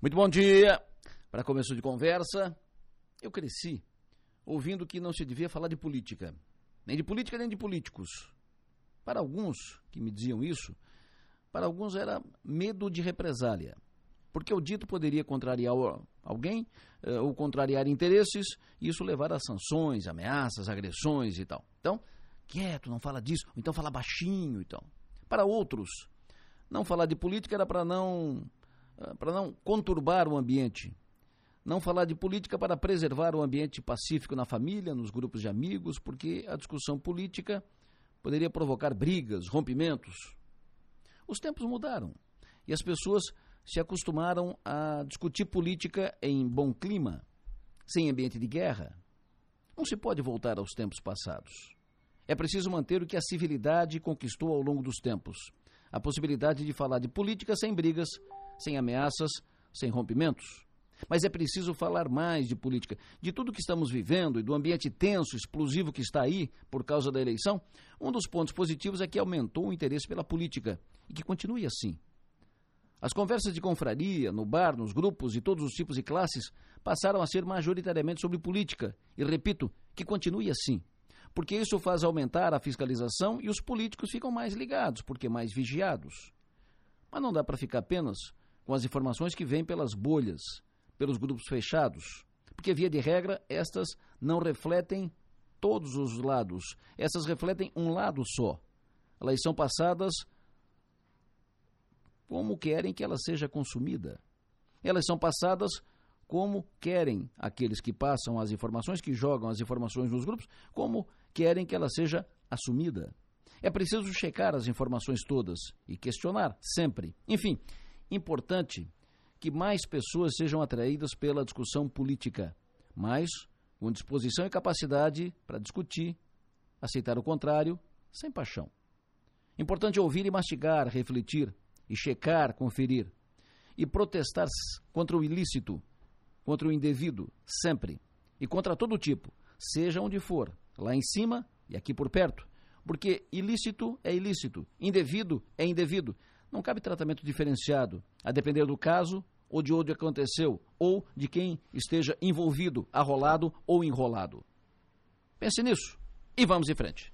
Muito bom dia. Para começo de conversa, eu cresci ouvindo que não se devia falar de política, nem de política nem de políticos. Para alguns que me diziam isso, para alguns era medo de represália, porque o dito poderia contrariar alguém eh, ou contrariar interesses e isso levar a sanções, ameaças, agressões e tal. Então, quieto, não fala disso, ou então fala baixinho e tal. Para outros, não falar de política era para não para não conturbar o ambiente. Não falar de política para preservar o ambiente pacífico na família, nos grupos de amigos, porque a discussão política poderia provocar brigas, rompimentos. Os tempos mudaram e as pessoas se acostumaram a discutir política em bom clima, sem ambiente de guerra. Não se pode voltar aos tempos passados. É preciso manter o que a civilidade conquistou ao longo dos tempos: a possibilidade de falar de política sem brigas, sem ameaças, sem rompimentos. Mas é preciso falar mais de política, de tudo que estamos vivendo e do ambiente tenso, explosivo que está aí por causa da eleição. Um dos pontos positivos é que aumentou o interesse pela política e que continue assim. As conversas de confraria, no bar, nos grupos de todos os tipos e classes passaram a ser majoritariamente sobre política. E repito, que continue assim. Porque isso faz aumentar a fiscalização e os políticos ficam mais ligados, porque mais vigiados. Mas não dá para ficar apenas com as informações que vêm pelas bolhas, pelos grupos fechados, porque, via de regra, estas não refletem todos os lados, essas refletem um lado só. Elas são passadas como querem que ela seja consumida. Elas são passadas como querem aqueles que passam as informações, que jogam as informações nos grupos, como querem que ela seja assumida. É preciso checar as informações todas e questionar sempre. Enfim, importante que mais pessoas sejam atraídas pela discussão política, mas com disposição e capacidade para discutir, aceitar o contrário, sem paixão. Importante ouvir e mastigar, refletir e checar, conferir e protestar contra o ilícito, contra o indevido, sempre e contra todo tipo, seja onde for, lá em cima e aqui por perto, porque ilícito é ilícito, indevido é indevido. Não cabe tratamento diferenciado, a depender do caso ou de onde aconteceu, ou de quem esteja envolvido, arrolado ou enrolado. Pense nisso e vamos em frente.